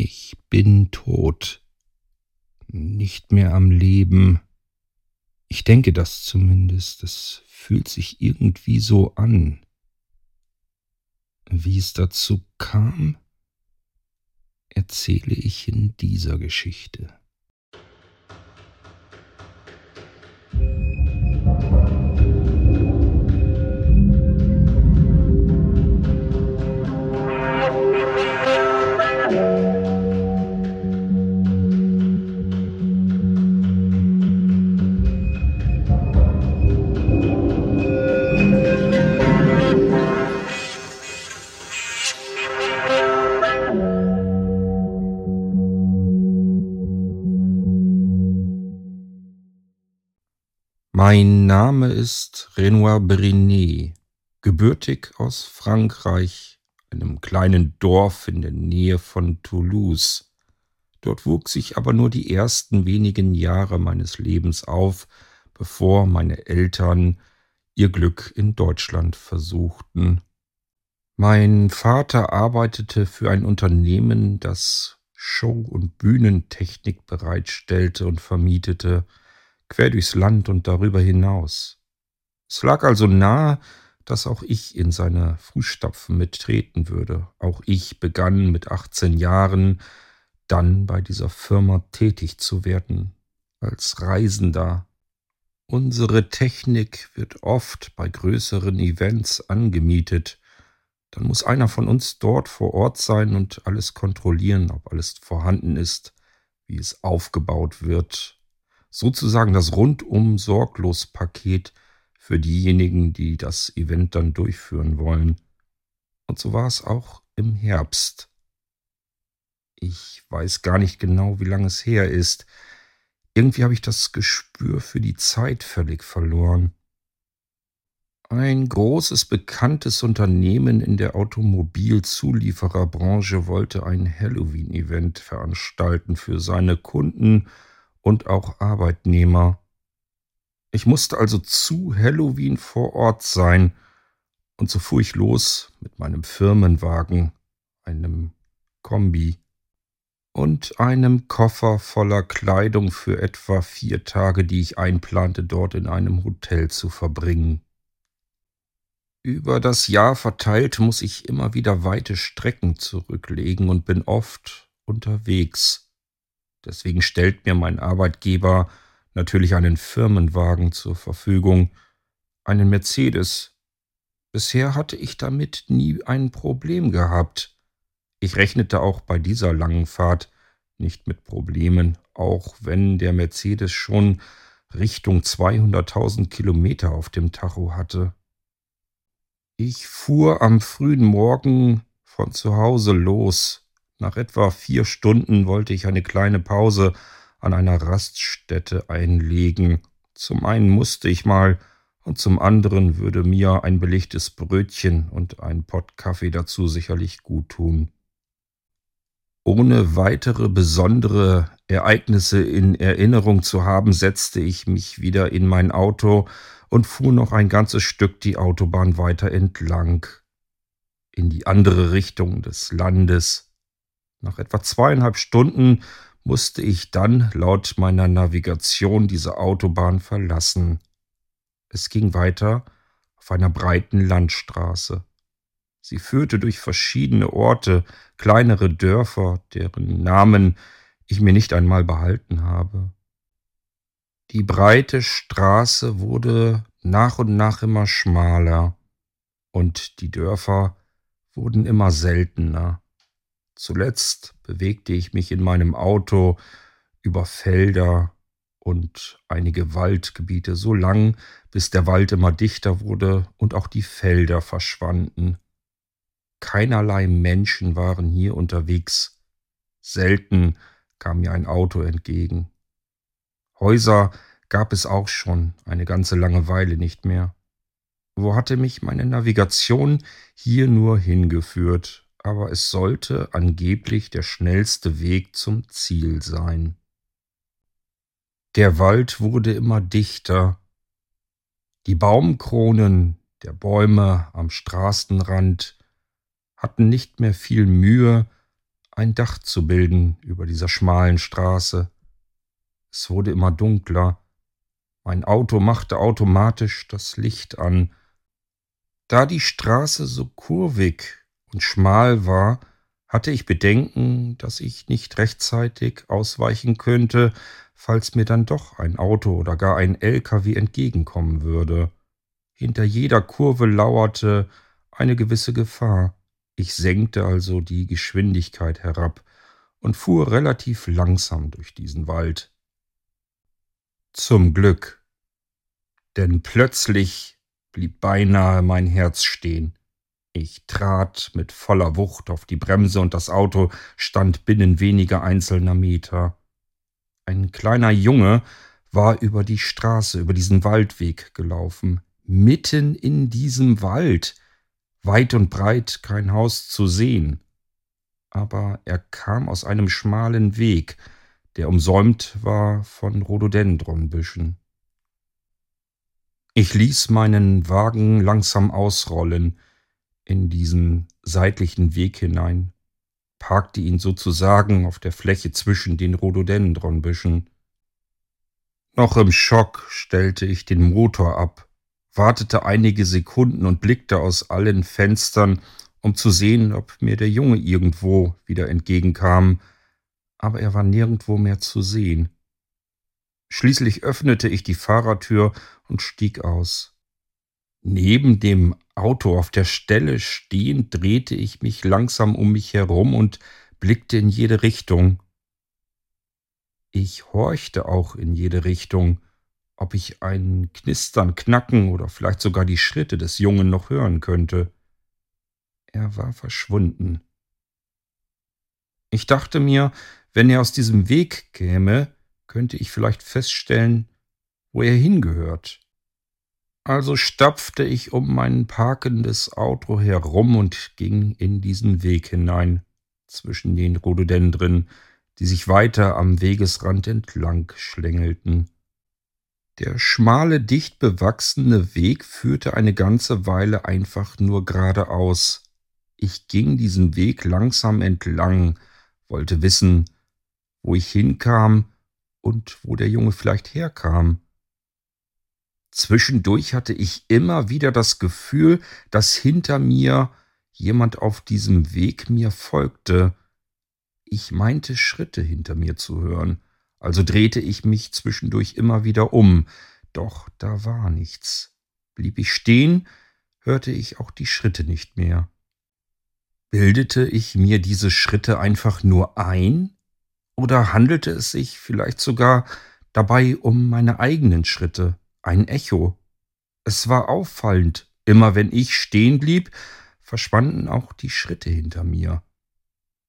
Ich bin tot. Nicht mehr am Leben. Ich denke das zumindest. Es fühlt sich irgendwie so an. Wie es dazu kam, erzähle ich in dieser Geschichte. Mein Name ist Renoir Brinet, gebürtig aus Frankreich, einem kleinen Dorf in der Nähe von Toulouse. Dort wuchs ich aber nur die ersten wenigen Jahre meines Lebens auf, bevor meine Eltern ihr Glück in Deutschland versuchten. Mein Vater arbeitete für ein Unternehmen, das Show- und Bühnentechnik bereitstellte und vermietete, quer durchs Land und darüber hinaus. Es lag also nahe, dass auch ich in seine Fußstapfen mittreten würde. Auch ich begann mit 18 Jahren dann bei dieser Firma tätig zu werden, als Reisender. Unsere Technik wird oft bei größeren Events angemietet. Dann muss einer von uns dort vor Ort sein und alles kontrollieren, ob alles vorhanden ist, wie es aufgebaut wird, sozusagen das rundum sorglos Paket für diejenigen, die das Event dann durchführen wollen. Und so war es auch im Herbst. Ich weiß gar nicht genau, wie lange es her ist. Irgendwie habe ich das Gespür für die Zeit völlig verloren. Ein großes bekanntes Unternehmen in der Automobilzuliefererbranche wollte ein Halloween-Event veranstalten für seine Kunden und auch Arbeitnehmer. Ich musste also zu Halloween vor Ort sein, und so fuhr ich los mit meinem Firmenwagen, einem Kombi und einem Koffer voller Kleidung für etwa vier Tage, die ich einplante, dort in einem Hotel zu verbringen. Über das Jahr verteilt muss ich immer wieder weite Strecken zurücklegen und bin oft unterwegs. Deswegen stellt mir mein Arbeitgeber natürlich einen Firmenwagen zur Verfügung, einen Mercedes. Bisher hatte ich damit nie ein Problem gehabt. Ich rechnete auch bei dieser langen Fahrt nicht mit Problemen, auch wenn der Mercedes schon Richtung 200.000 Kilometer auf dem Tacho hatte. Ich fuhr am frühen Morgen von zu Hause los, nach etwa vier Stunden wollte ich eine kleine Pause an einer Raststätte einlegen. Zum einen musste ich mal, und zum anderen würde mir ein belegtes Brötchen und ein Pott Kaffee dazu sicherlich gut tun. Ohne weitere besondere Ereignisse in Erinnerung zu haben, setzte ich mich wieder in mein Auto und fuhr noch ein ganzes Stück die Autobahn weiter entlang, in die andere Richtung des Landes, nach etwa zweieinhalb Stunden musste ich dann laut meiner Navigation diese Autobahn verlassen. Es ging weiter auf einer breiten Landstraße. Sie führte durch verschiedene Orte, kleinere Dörfer, deren Namen ich mir nicht einmal behalten habe. Die breite Straße wurde nach und nach immer schmaler, und die Dörfer wurden immer seltener. Zuletzt bewegte ich mich in meinem Auto über Felder und einige Waldgebiete so lang, bis der Wald immer dichter wurde und auch die Felder verschwanden. Keinerlei Menschen waren hier unterwegs. Selten kam mir ein Auto entgegen. Häuser gab es auch schon eine ganze lange Weile nicht mehr. Wo hatte mich meine Navigation hier nur hingeführt? Aber es sollte angeblich der schnellste Weg zum Ziel sein. Der Wald wurde immer dichter. Die Baumkronen der Bäume am Straßenrand hatten nicht mehr viel Mühe, ein Dach zu bilden über dieser schmalen Straße. Es wurde immer dunkler. Mein Auto machte automatisch das Licht an. Da die Straße so kurvig und schmal war, hatte ich Bedenken, dass ich nicht rechtzeitig ausweichen könnte, falls mir dann doch ein Auto oder gar ein LKW entgegenkommen würde. Hinter jeder Kurve lauerte eine gewisse Gefahr. Ich senkte also die Geschwindigkeit herab und fuhr relativ langsam durch diesen Wald. Zum Glück. Denn plötzlich blieb beinahe mein Herz stehen. Ich trat mit voller Wucht auf die Bremse und das Auto stand binnen weniger einzelner Meter. Ein kleiner Junge war über die Straße, über diesen Waldweg gelaufen, mitten in diesem Wald, weit und breit kein Haus zu sehen. Aber er kam aus einem schmalen Weg, der umsäumt war von Rhododendronbüschen. Ich ließ meinen Wagen langsam ausrollen in diesen seitlichen Weg hinein, parkte ihn sozusagen auf der Fläche zwischen den Rhododendronbüschen. Noch im Schock stellte ich den Motor ab, wartete einige Sekunden und blickte aus allen Fenstern, um zu sehen, ob mir der Junge irgendwo wieder entgegenkam, aber er war nirgendwo mehr zu sehen. Schließlich öffnete ich die Fahrertür und stieg aus. Neben dem Auto auf der Stelle stehend drehte ich mich langsam um mich herum und blickte in jede Richtung. Ich horchte auch in jede Richtung, ob ich ein Knistern, Knacken oder vielleicht sogar die Schritte des Jungen noch hören könnte. Er war verschwunden. Ich dachte mir, wenn er aus diesem Weg käme, könnte ich vielleicht feststellen, wo er hingehört. Also stapfte ich um mein parkendes Auto herum und ging in diesen Weg hinein, zwischen den Rhododendren, die sich weiter am Wegesrand entlang schlängelten. Der schmale, dicht bewachsene Weg führte eine ganze Weile einfach nur geradeaus. Ich ging diesen Weg langsam entlang, wollte wissen, wo ich hinkam und wo der Junge vielleicht herkam. Zwischendurch hatte ich immer wieder das Gefühl, dass hinter mir jemand auf diesem Weg mir folgte. Ich meinte Schritte hinter mir zu hören, also drehte ich mich zwischendurch immer wieder um, doch da war nichts. Blieb ich stehen, hörte ich auch die Schritte nicht mehr. Bildete ich mir diese Schritte einfach nur ein? Oder handelte es sich vielleicht sogar dabei um meine eigenen Schritte? Ein Echo. Es war auffallend, immer wenn ich stehen blieb, verschwanden auch die Schritte hinter mir.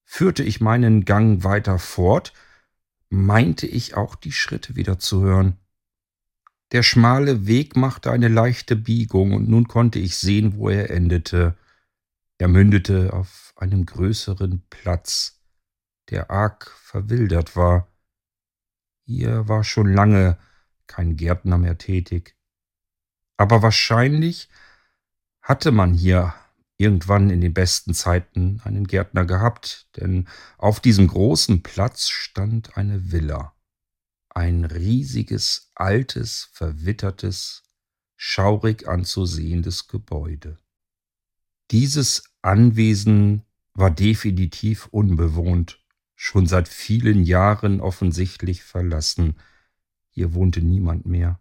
Führte ich meinen Gang weiter fort, meinte ich auch die Schritte wieder zu hören. Der schmale Weg machte eine leichte Biegung, und nun konnte ich sehen, wo er endete. Er mündete auf einem größeren Platz, der arg verwildert war. Hier war schon lange kein Gärtner mehr tätig. Aber wahrscheinlich hatte man hier irgendwann in den besten Zeiten einen Gärtner gehabt, denn auf diesem großen Platz stand eine Villa. Ein riesiges, altes, verwittertes, schaurig anzusehendes Gebäude. Dieses Anwesen war definitiv unbewohnt, schon seit vielen Jahren offensichtlich verlassen, hier wohnte niemand mehr.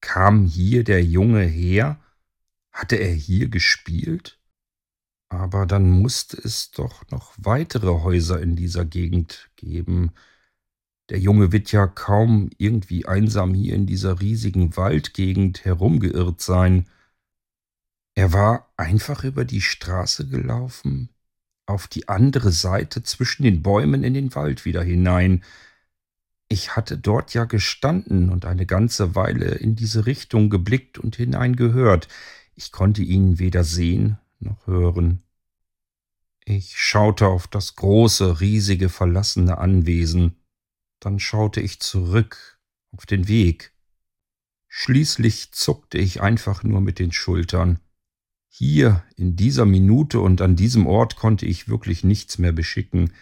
Kam hier der Junge her? Hatte er hier gespielt? Aber dann musste es doch noch weitere Häuser in dieser Gegend geben. Der Junge wird ja kaum irgendwie einsam hier in dieser riesigen Waldgegend herumgeirrt sein. Er war einfach über die Straße gelaufen, auf die andere Seite zwischen den Bäumen in den Wald wieder hinein, ich hatte dort ja gestanden und eine ganze Weile in diese Richtung geblickt und hineingehört. Ich konnte ihn weder sehen noch hören. Ich schaute auf das große, riesige, verlassene Anwesen. Dann schaute ich zurück auf den Weg. Schließlich zuckte ich einfach nur mit den Schultern. Hier, in dieser Minute und an diesem Ort konnte ich wirklich nichts mehr beschicken.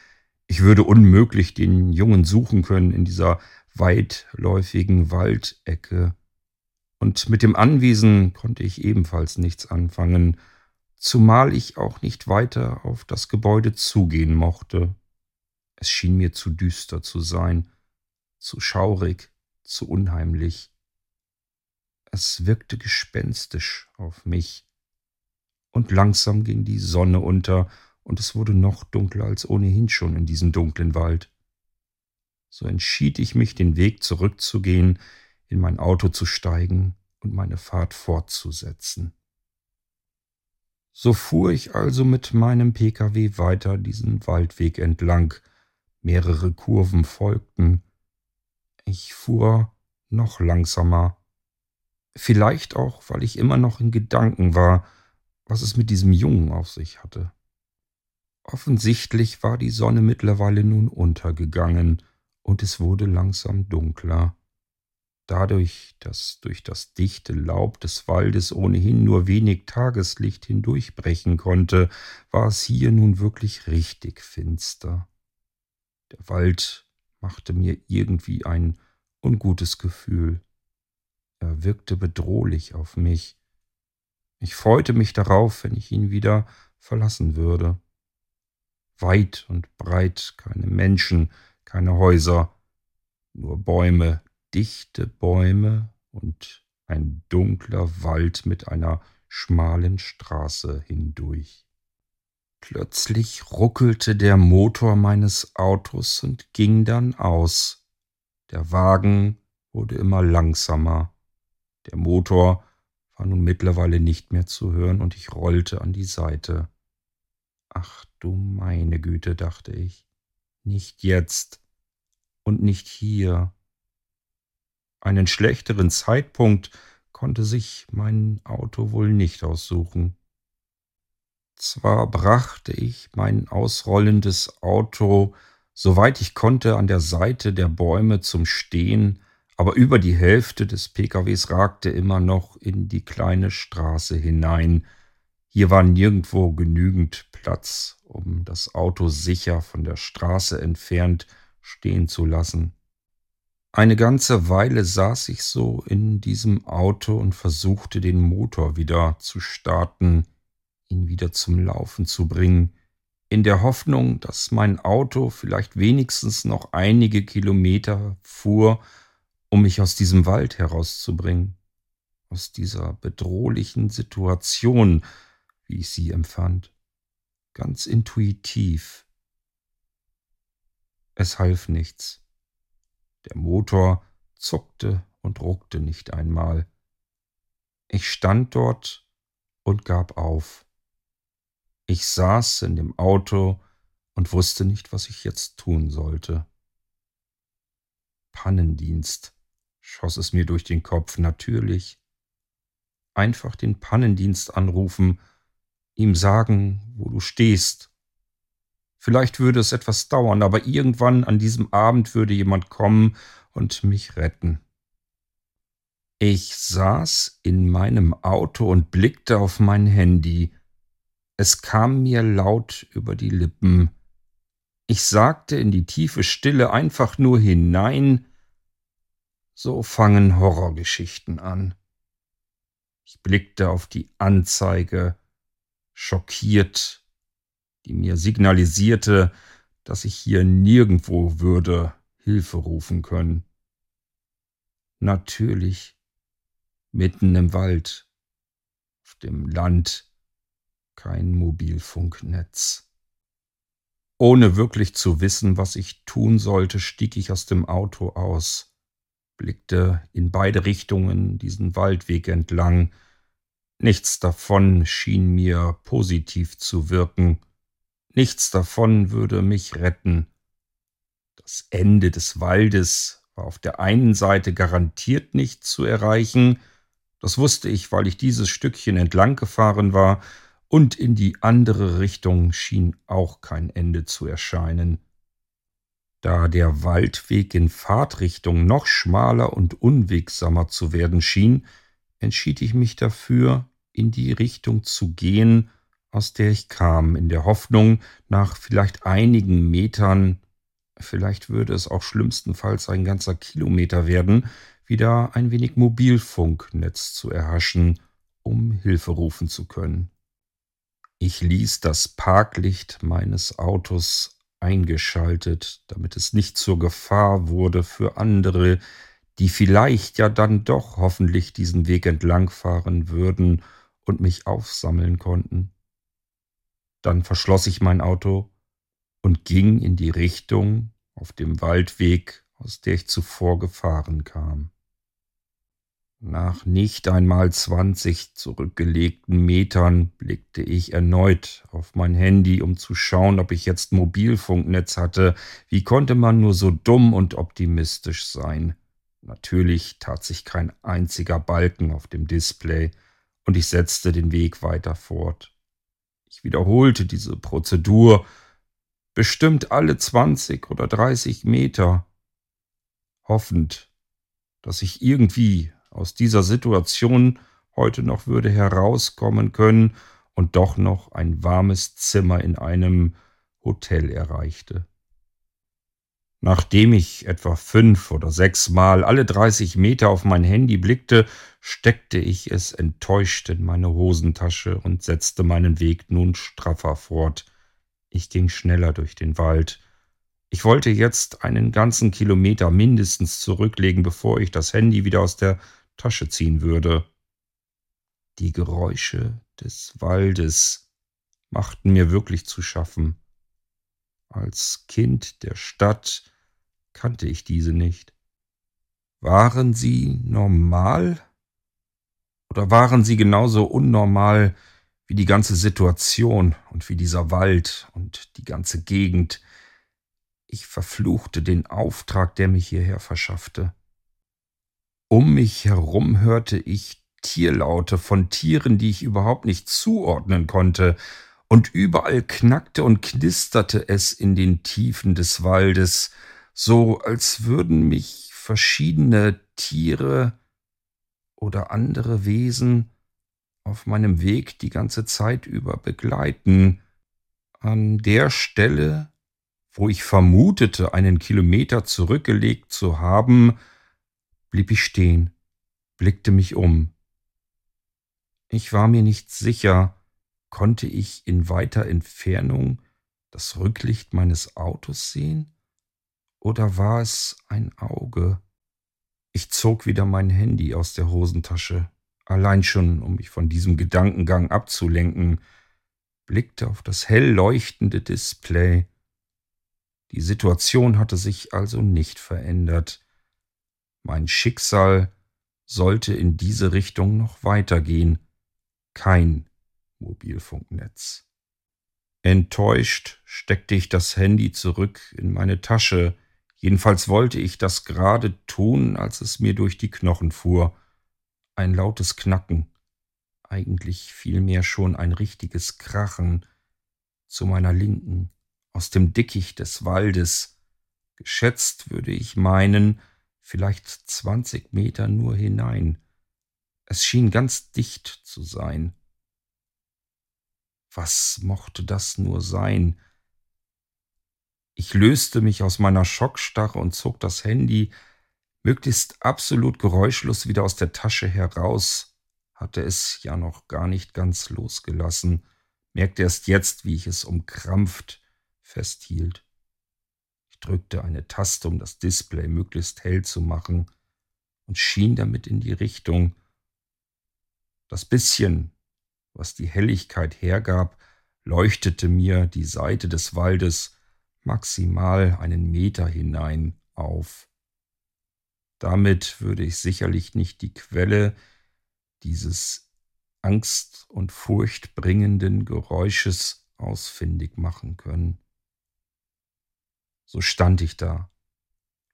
Ich würde unmöglich den Jungen suchen können in dieser weitläufigen Waldecke. Und mit dem Anwesen konnte ich ebenfalls nichts anfangen, zumal ich auch nicht weiter auf das Gebäude zugehen mochte. Es schien mir zu düster zu sein, zu schaurig, zu unheimlich. Es wirkte gespenstisch auf mich. Und langsam ging die Sonne unter, und es wurde noch dunkler als ohnehin schon in diesem dunklen Wald. So entschied ich mich, den Weg zurückzugehen, in mein Auto zu steigen und meine Fahrt fortzusetzen. So fuhr ich also mit meinem Pkw weiter diesen Waldweg entlang, mehrere Kurven folgten, ich fuhr noch langsamer, vielleicht auch, weil ich immer noch in Gedanken war, was es mit diesem Jungen auf sich hatte. Offensichtlich war die Sonne mittlerweile nun untergegangen, und es wurde langsam dunkler. Dadurch, dass durch das dichte Laub des Waldes ohnehin nur wenig Tageslicht hindurchbrechen konnte, war es hier nun wirklich richtig finster. Der Wald machte mir irgendwie ein ungutes Gefühl. Er wirkte bedrohlich auf mich. Ich freute mich darauf, wenn ich ihn wieder verlassen würde. Weit und breit keine Menschen, keine Häuser, nur Bäume, dichte Bäume und ein dunkler Wald mit einer schmalen Straße hindurch. Plötzlich ruckelte der Motor meines Autos und ging dann aus. Der Wagen wurde immer langsamer. Der Motor war nun mittlerweile nicht mehr zu hören und ich rollte an die Seite. Ach du meine Güte, dachte ich. Nicht jetzt und nicht hier. Einen schlechteren Zeitpunkt konnte sich mein Auto wohl nicht aussuchen. Zwar brachte ich mein ausrollendes Auto, soweit ich konnte, an der Seite der Bäume zum Stehen, aber über die Hälfte des PKWs ragte immer noch in die kleine Straße hinein. Hier war nirgendwo genügend Platz, um das Auto sicher von der Straße entfernt stehen zu lassen. Eine ganze Weile saß ich so in diesem Auto und versuchte den Motor wieder zu starten, ihn wieder zum Laufen zu bringen, in der Hoffnung, dass mein Auto vielleicht wenigstens noch einige Kilometer fuhr, um mich aus diesem Wald herauszubringen, aus dieser bedrohlichen Situation, wie ich sie empfand, ganz intuitiv, es half nichts. Der Motor zuckte und ruckte nicht einmal. Ich stand dort und gab auf. Ich saß in dem Auto und wusste nicht, was ich jetzt tun sollte. Pannendienst, schoss es mir durch den Kopf, natürlich. Einfach den Pannendienst anrufen, ihm sagen, wo du stehst, Vielleicht würde es etwas dauern, aber irgendwann an diesem Abend würde jemand kommen und mich retten. Ich saß in meinem Auto und blickte auf mein Handy. Es kam mir laut über die Lippen. Ich sagte in die tiefe Stille einfach nur hinein, so fangen Horrorgeschichten an. Ich blickte auf die Anzeige, schockiert die mir signalisierte, dass ich hier nirgendwo würde Hilfe rufen können. Natürlich mitten im Wald, auf dem Land, kein Mobilfunknetz. Ohne wirklich zu wissen, was ich tun sollte, stieg ich aus dem Auto aus, blickte in beide Richtungen diesen Waldweg entlang. Nichts davon schien mir positiv zu wirken. Nichts davon würde mich retten. Das Ende des Waldes war auf der einen Seite garantiert nicht zu erreichen, das wusste ich, weil ich dieses Stückchen entlang gefahren war, und in die andere Richtung schien auch kein Ende zu erscheinen. Da der Waldweg in Fahrtrichtung noch schmaler und unwegsamer zu werden schien, entschied ich mich dafür, in die Richtung zu gehen, aus der ich kam, in der Hoffnung, nach vielleicht einigen Metern, vielleicht würde es auch schlimmstenfalls ein ganzer Kilometer werden, wieder ein wenig Mobilfunknetz zu erhaschen, um Hilfe rufen zu können. Ich ließ das Parklicht meines Autos eingeschaltet, damit es nicht zur Gefahr wurde für andere, die vielleicht ja dann doch hoffentlich diesen Weg entlangfahren würden und mich aufsammeln konnten. Dann verschloss ich mein Auto und ging in die Richtung auf dem Waldweg, aus der ich zuvor gefahren kam. Nach nicht einmal zwanzig zurückgelegten Metern blickte ich erneut auf mein Handy, um zu schauen, ob ich jetzt Mobilfunknetz hatte. Wie konnte man nur so dumm und optimistisch sein? Natürlich tat sich kein einziger Balken auf dem Display, und ich setzte den Weg weiter fort. Ich wiederholte diese Prozedur bestimmt alle zwanzig oder dreißig Meter, hoffend, dass ich irgendwie aus dieser Situation heute noch würde herauskommen können und doch noch ein warmes Zimmer in einem Hotel erreichte. Nachdem ich etwa fünf oder sechs Mal alle dreißig Meter auf mein Handy blickte, steckte ich es enttäuscht in meine Hosentasche und setzte meinen Weg nun straffer fort. Ich ging schneller durch den Wald. Ich wollte jetzt einen ganzen Kilometer mindestens zurücklegen, bevor ich das Handy wieder aus der Tasche ziehen würde. Die Geräusche des Waldes machten mir wirklich zu schaffen. Als Kind der Stadt kannte ich diese nicht. Waren sie normal? Oder waren sie genauso unnormal wie die ganze Situation und wie dieser Wald und die ganze Gegend? Ich verfluchte den Auftrag, der mich hierher verschaffte. Um mich herum hörte ich Tierlaute von Tieren, die ich überhaupt nicht zuordnen konnte, und überall knackte und knisterte es in den Tiefen des Waldes, so als würden mich verschiedene Tiere oder andere Wesen auf meinem Weg die ganze Zeit über begleiten. An der Stelle, wo ich vermutete, einen Kilometer zurückgelegt zu haben, blieb ich stehen, blickte mich um. Ich war mir nicht sicher, konnte ich in weiter Entfernung das Rücklicht meines Autos sehen? Oder war es ein Auge? Ich zog wieder mein Handy aus der Hosentasche, allein schon, um mich von diesem Gedankengang abzulenken, blickte auf das hell leuchtende Display. Die Situation hatte sich also nicht verändert. Mein Schicksal sollte in diese Richtung noch weitergehen. Kein Mobilfunknetz. Enttäuscht steckte ich das Handy zurück in meine Tasche, jedenfalls wollte ich das gerade tun, als es mir durch die Knochen fuhr. Ein lautes Knacken, eigentlich vielmehr schon ein richtiges Krachen, zu meiner Linken, aus dem Dickicht des Waldes. Geschätzt würde ich meinen, vielleicht zwanzig Meter nur hinein. Es schien ganz dicht zu sein. Was mochte das nur sein? Ich löste mich aus meiner Schockstarre und zog das Handy möglichst absolut geräuschlos wieder aus der Tasche heraus, hatte es ja noch gar nicht ganz losgelassen, merkte erst jetzt, wie ich es umkrampft festhielt. Ich drückte eine Taste, um das Display möglichst hell zu machen und schien damit in die Richtung. Das bisschen, was die Helligkeit hergab, leuchtete mir die Seite des Waldes maximal einen Meter hinein auf. Damit würde ich sicherlich nicht die Quelle dieses angst- und furchtbringenden Geräusches ausfindig machen können. So stand ich da,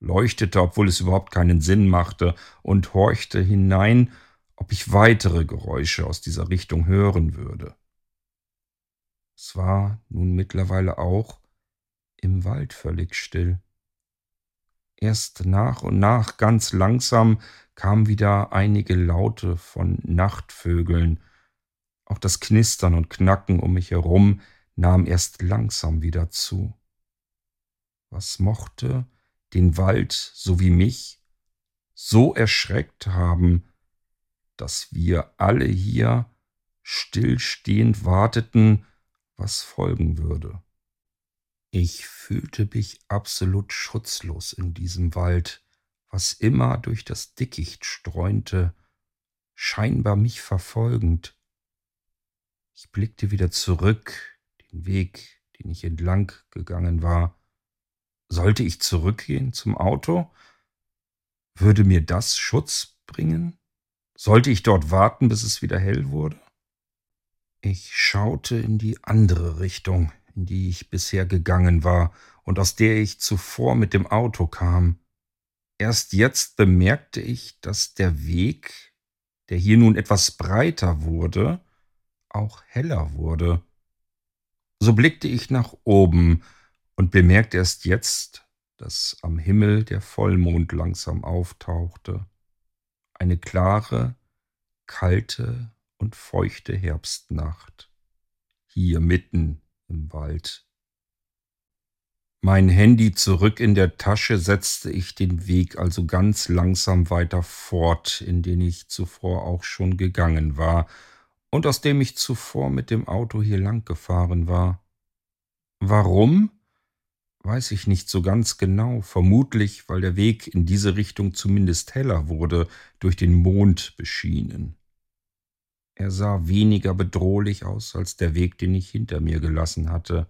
leuchtete, obwohl es überhaupt keinen Sinn machte, und horchte hinein, ob ich weitere Geräusche aus dieser Richtung hören würde. Es war nun mittlerweile auch im Wald völlig still. Erst nach und nach ganz langsam kamen wieder einige Laute von Nachtvögeln, Auch das Knistern und Knacken um mich herum nahm erst langsam wieder zu. Was mochte den Wald so wie mich so erschreckt haben, dass wir alle hier stillstehend warteten, was folgen würde. Ich fühlte mich absolut schutzlos in diesem Wald, was immer durch das Dickicht streunte, scheinbar mich verfolgend. Ich blickte wieder zurück, den Weg, den ich entlang gegangen war. Sollte ich zurückgehen zum Auto? Würde mir das Schutz bringen? Sollte ich dort warten, bis es wieder hell wurde? Ich schaute in die andere Richtung, in die ich bisher gegangen war und aus der ich zuvor mit dem Auto kam. Erst jetzt bemerkte ich, dass der Weg, der hier nun etwas breiter wurde, auch heller wurde. So blickte ich nach oben und bemerkte erst jetzt, dass am Himmel der Vollmond langsam auftauchte. Eine klare, kalte und feuchte Herbstnacht, hier mitten im Wald. Mein Handy zurück in der Tasche setzte ich den Weg also ganz langsam weiter fort, in den ich zuvor auch schon gegangen war und aus dem ich zuvor mit dem Auto hier lang gefahren war. Warum? Weiß ich nicht so ganz genau, vermutlich, weil der Weg in diese Richtung zumindest heller wurde, durch den Mond beschienen. Er sah weniger bedrohlich aus als der Weg, den ich hinter mir gelassen hatte,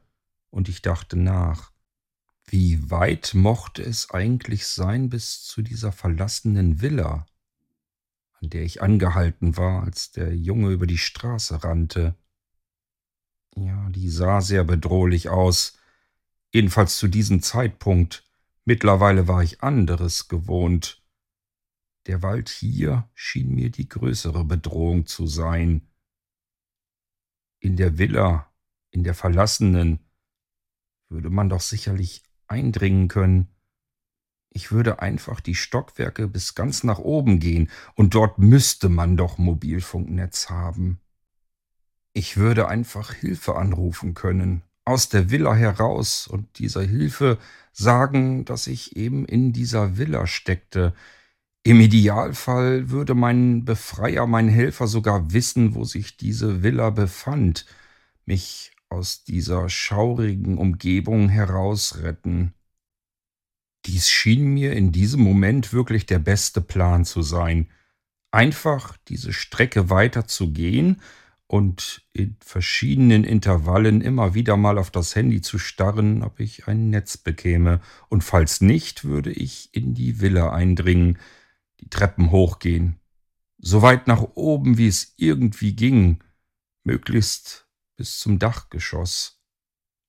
und ich dachte nach. Wie weit mochte es eigentlich sein bis zu dieser verlassenen Villa, an der ich angehalten war, als der Junge über die Straße rannte? Ja, die sah sehr bedrohlich aus, Jedenfalls zu diesem Zeitpunkt. Mittlerweile war ich anderes gewohnt. Der Wald hier schien mir die größere Bedrohung zu sein. In der Villa, in der verlassenen, würde man doch sicherlich eindringen können. Ich würde einfach die Stockwerke bis ganz nach oben gehen, und dort müsste man doch Mobilfunknetz haben. Ich würde einfach Hilfe anrufen können, aus der Villa heraus und dieser Hilfe sagen, dass ich eben in dieser Villa steckte. Im Idealfall würde mein Befreier, mein Helfer sogar wissen, wo sich diese Villa befand, mich aus dieser schaurigen Umgebung herausretten. Dies schien mir in diesem Moment wirklich der beste Plan zu sein. Einfach diese Strecke weiter zu gehen, und in verschiedenen Intervallen immer wieder mal auf das Handy zu starren, ob ich ein Netz bekäme, und falls nicht, würde ich in die Villa eindringen, die Treppen hochgehen, so weit nach oben, wie es irgendwie ging, möglichst bis zum Dachgeschoss.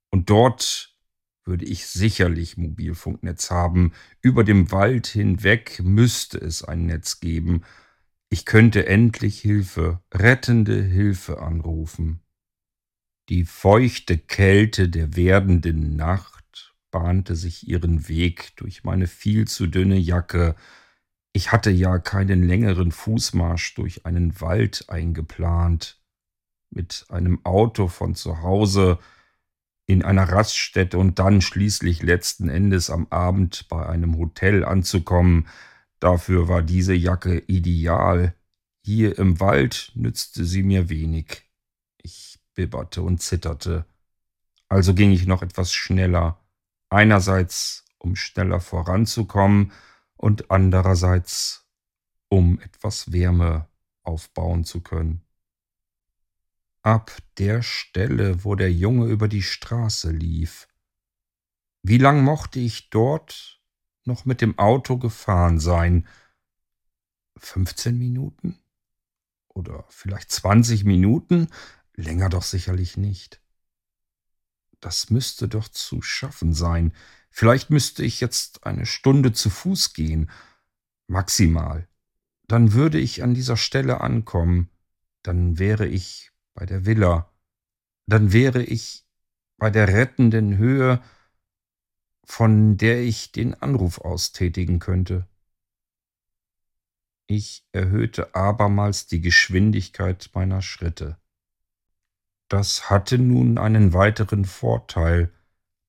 Und dort würde ich sicherlich Mobilfunknetz haben, über dem Wald hinweg müsste es ein Netz geben, ich könnte endlich Hilfe, rettende Hilfe anrufen. Die feuchte Kälte der werdenden Nacht bahnte sich ihren Weg durch meine viel zu dünne Jacke. Ich hatte ja keinen längeren Fußmarsch durch einen Wald eingeplant. Mit einem Auto von zu Hause in einer Raststätte und dann schließlich letzten Endes am Abend bei einem Hotel anzukommen, Dafür war diese Jacke ideal. Hier im Wald nützte sie mir wenig. Ich bibberte und zitterte. Also ging ich noch etwas schneller. Einerseits, um schneller voranzukommen und andererseits, um etwas Wärme aufbauen zu können. Ab der Stelle, wo der Junge über die Straße lief. Wie lang mochte ich dort noch mit dem Auto gefahren sein? 15 Minuten? Oder vielleicht 20 Minuten? Länger doch sicherlich nicht. Das müsste doch zu schaffen sein. Vielleicht müsste ich jetzt eine Stunde zu Fuß gehen. Maximal. Dann würde ich an dieser Stelle ankommen. Dann wäre ich bei der Villa. Dann wäre ich bei der rettenden Höhe von der ich den Anruf austätigen könnte. Ich erhöhte abermals die Geschwindigkeit meiner Schritte. Das hatte nun einen weiteren Vorteil.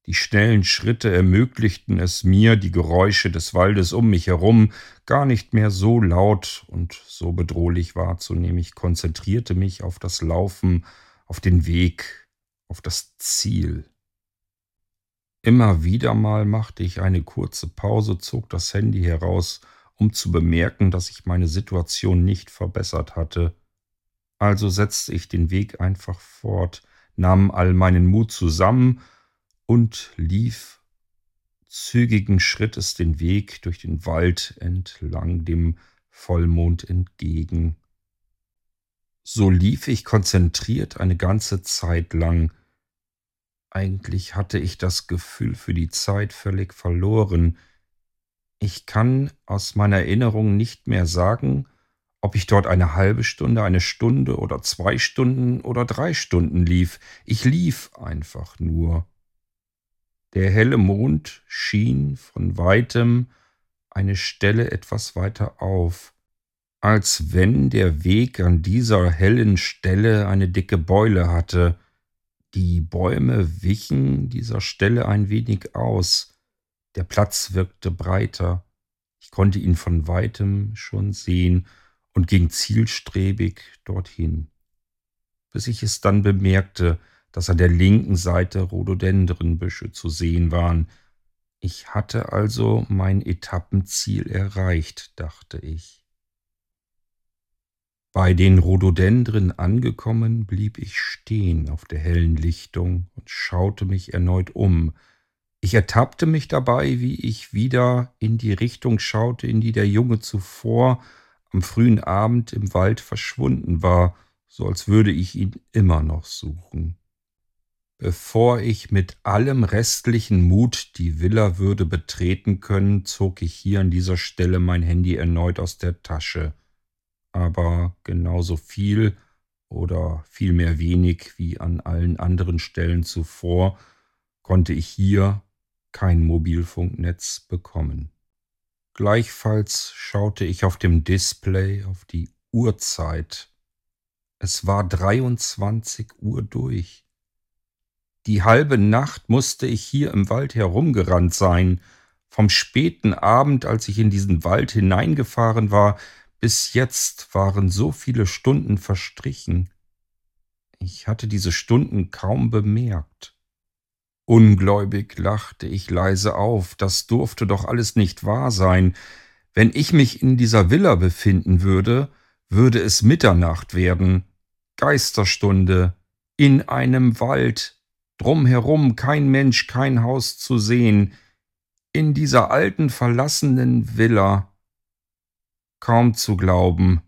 Die schnellen Schritte ermöglichten es mir, die Geräusche des Waldes um mich herum gar nicht mehr so laut und so bedrohlich wahrzunehmen. Ich konzentrierte mich auf das Laufen, auf den Weg, auf das Ziel. Immer wieder mal machte ich eine kurze Pause, zog das Handy heraus, um zu bemerken, dass ich meine Situation nicht verbessert hatte. Also setzte ich den Weg einfach fort, nahm all meinen Mut zusammen und lief zügigen Schrittes den Weg durch den Wald entlang dem Vollmond entgegen. So lief ich konzentriert eine ganze Zeit lang. Eigentlich hatte ich das Gefühl für die Zeit völlig verloren. Ich kann aus meiner Erinnerung nicht mehr sagen, ob ich dort eine halbe Stunde, eine Stunde oder zwei Stunden oder drei Stunden lief. Ich lief einfach nur. Der helle Mond schien von weitem eine Stelle etwas weiter auf, als wenn der Weg an dieser hellen Stelle eine dicke Beule hatte. Die Bäume wichen dieser Stelle ein wenig aus, der Platz wirkte breiter, ich konnte ihn von weitem schon sehen, und ging zielstrebig dorthin, bis ich es dann bemerkte, dass an der linken Seite Rhododendrenbüsche zu sehen waren. Ich hatte also mein Etappenziel erreicht, dachte ich. Bei den Rhododendren angekommen, blieb ich stehen auf der hellen Lichtung und schaute mich erneut um. Ich ertappte mich dabei, wie ich wieder in die Richtung schaute, in die der Junge zuvor am frühen Abend im Wald verschwunden war, so als würde ich ihn immer noch suchen. Bevor ich mit allem restlichen Mut die Villa würde betreten können, zog ich hier an dieser Stelle mein Handy erneut aus der Tasche. Aber genauso viel oder vielmehr wenig wie an allen anderen Stellen zuvor konnte ich hier kein Mobilfunknetz bekommen. Gleichfalls schaute ich auf dem Display auf die Uhrzeit. Es war 23 Uhr durch. Die halbe Nacht musste ich hier im Wald herumgerannt sein. Vom späten Abend, als ich in diesen Wald hineingefahren war, bis jetzt waren so viele Stunden verstrichen. Ich hatte diese Stunden kaum bemerkt. Ungläubig lachte ich leise auf, das durfte doch alles nicht wahr sein. Wenn ich mich in dieser Villa befinden würde, würde es Mitternacht werden, Geisterstunde, in einem Wald, drumherum kein Mensch, kein Haus zu sehen, in dieser alten verlassenen Villa. Kaum zu glauben,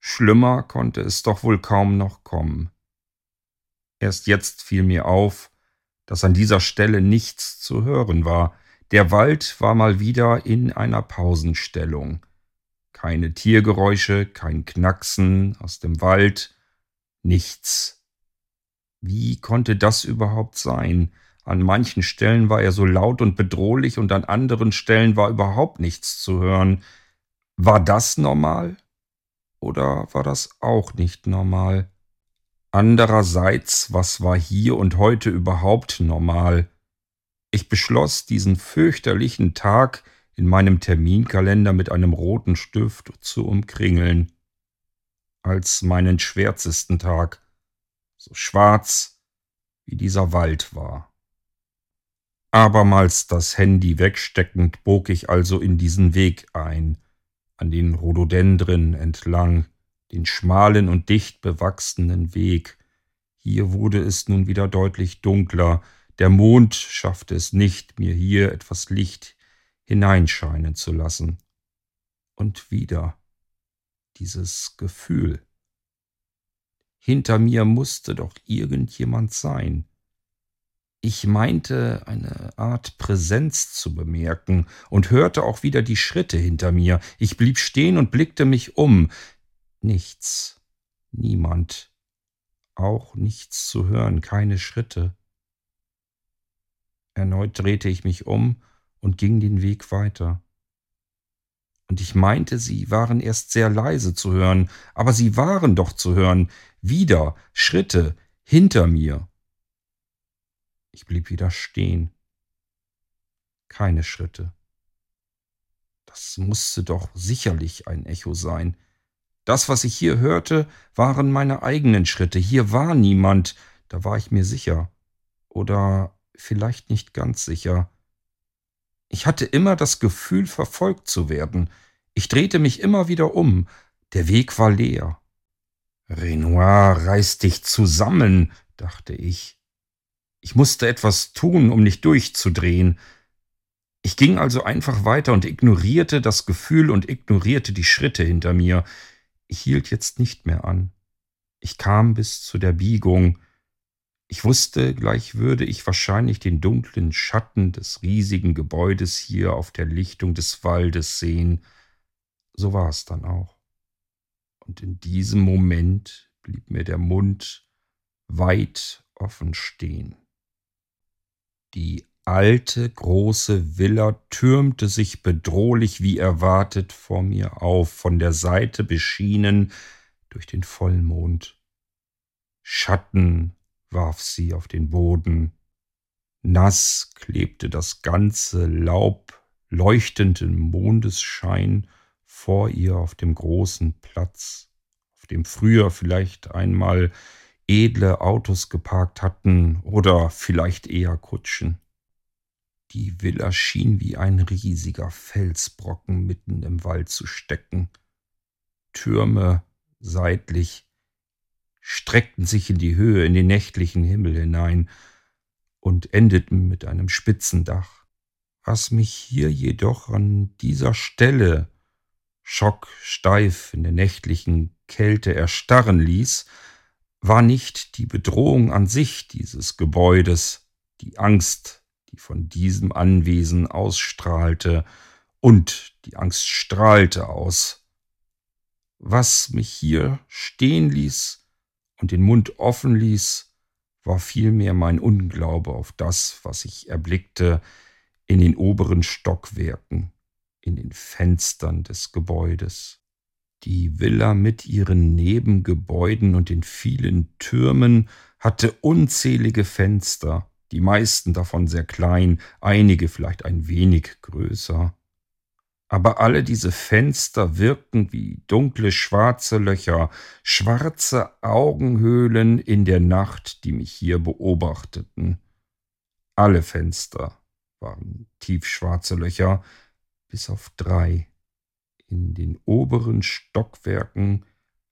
schlimmer konnte es doch wohl kaum noch kommen. Erst jetzt fiel mir auf, dass an dieser Stelle nichts zu hören war. Der Wald war mal wieder in einer Pausenstellung. Keine Tiergeräusche, kein Knacksen aus dem Wald, nichts. Wie konnte das überhaupt sein? An manchen Stellen war er so laut und bedrohlich und an anderen Stellen war überhaupt nichts zu hören. War das normal? Oder war das auch nicht normal? Andererseits, was war hier und heute überhaupt normal? Ich beschloss, diesen fürchterlichen Tag in meinem Terminkalender mit einem roten Stift zu umkringeln. Als meinen schwärzesten Tag, so schwarz wie dieser Wald war. Abermals das Handy wegsteckend bog ich also in diesen Weg ein, an den Rhododendren entlang, den schmalen und dicht bewachsenen Weg. Hier wurde es nun wieder deutlich dunkler, der Mond schaffte es nicht, mir hier etwas Licht hineinscheinen zu lassen. Und wieder dieses Gefühl. Hinter mir musste doch irgendjemand sein. Ich meinte eine Art Präsenz zu bemerken und hörte auch wieder die Schritte hinter mir. Ich blieb stehen und blickte mich um. Nichts, niemand, auch nichts zu hören, keine Schritte. Erneut drehte ich mich um und ging den Weg weiter. Und ich meinte, sie waren erst sehr leise zu hören, aber sie waren doch zu hören. Wieder Schritte hinter mir. Ich blieb wieder stehen. Keine Schritte. Das musste doch sicherlich ein Echo sein. Das, was ich hier hörte, waren meine eigenen Schritte. Hier war niemand, da war ich mir sicher. Oder vielleicht nicht ganz sicher. Ich hatte immer das Gefühl, verfolgt zu werden. Ich drehte mich immer wieder um. Der Weg war leer. Renoir, reiß dich zusammen, dachte ich. Ich musste etwas tun, um nicht durchzudrehen. Ich ging also einfach weiter und ignorierte das Gefühl und ignorierte die Schritte hinter mir. Ich hielt jetzt nicht mehr an. Ich kam bis zu der Biegung. Ich wusste, gleich würde ich wahrscheinlich den dunklen Schatten des riesigen Gebäudes hier auf der Lichtung des Waldes sehen. So war es dann auch. Und in diesem Moment blieb mir der Mund weit offen stehen. Die alte große Villa türmte sich bedrohlich wie erwartet vor mir auf, von der Seite beschienen durch den Vollmond. Schatten warf sie auf den Boden, nass klebte das ganze Laub leuchtenden Mondesschein vor ihr auf dem großen Platz, auf dem früher vielleicht einmal edle Autos geparkt hatten oder vielleicht eher Kutschen. Die Villa schien wie ein riesiger Felsbrocken mitten im Wald zu stecken. Türme seitlich streckten sich in die Höhe, in den nächtlichen Himmel hinein und endeten mit einem spitzen Dach. Was mich hier jedoch an dieser Stelle schocksteif in der nächtlichen Kälte erstarren ließ, war nicht die Bedrohung an sich dieses Gebäudes, die Angst die von diesem Anwesen ausstrahlte, und die Angst strahlte aus. Was mich hier stehen ließ und den Mund offen ließ, war vielmehr mein Unglaube auf das, was ich erblickte in den oberen Stockwerken, in den Fenstern des Gebäudes. Die Villa mit ihren Nebengebäuden und den vielen Türmen hatte unzählige Fenster, die meisten davon sehr klein, einige vielleicht ein wenig größer. Aber alle diese Fenster wirkten wie dunkle schwarze Löcher, schwarze Augenhöhlen in der Nacht, die mich hier beobachteten. Alle Fenster waren tiefschwarze Löcher, bis auf drei. In den oberen Stockwerken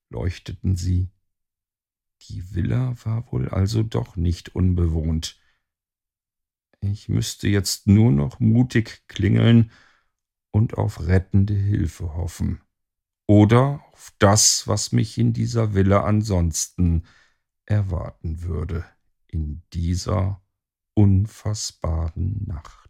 leuchteten sie. Die Villa war wohl also doch nicht unbewohnt. Ich müsste jetzt nur noch mutig klingeln und auf rettende Hilfe hoffen. Oder auf das, was mich in dieser Villa ansonsten erwarten würde, in dieser unfassbaren Nacht.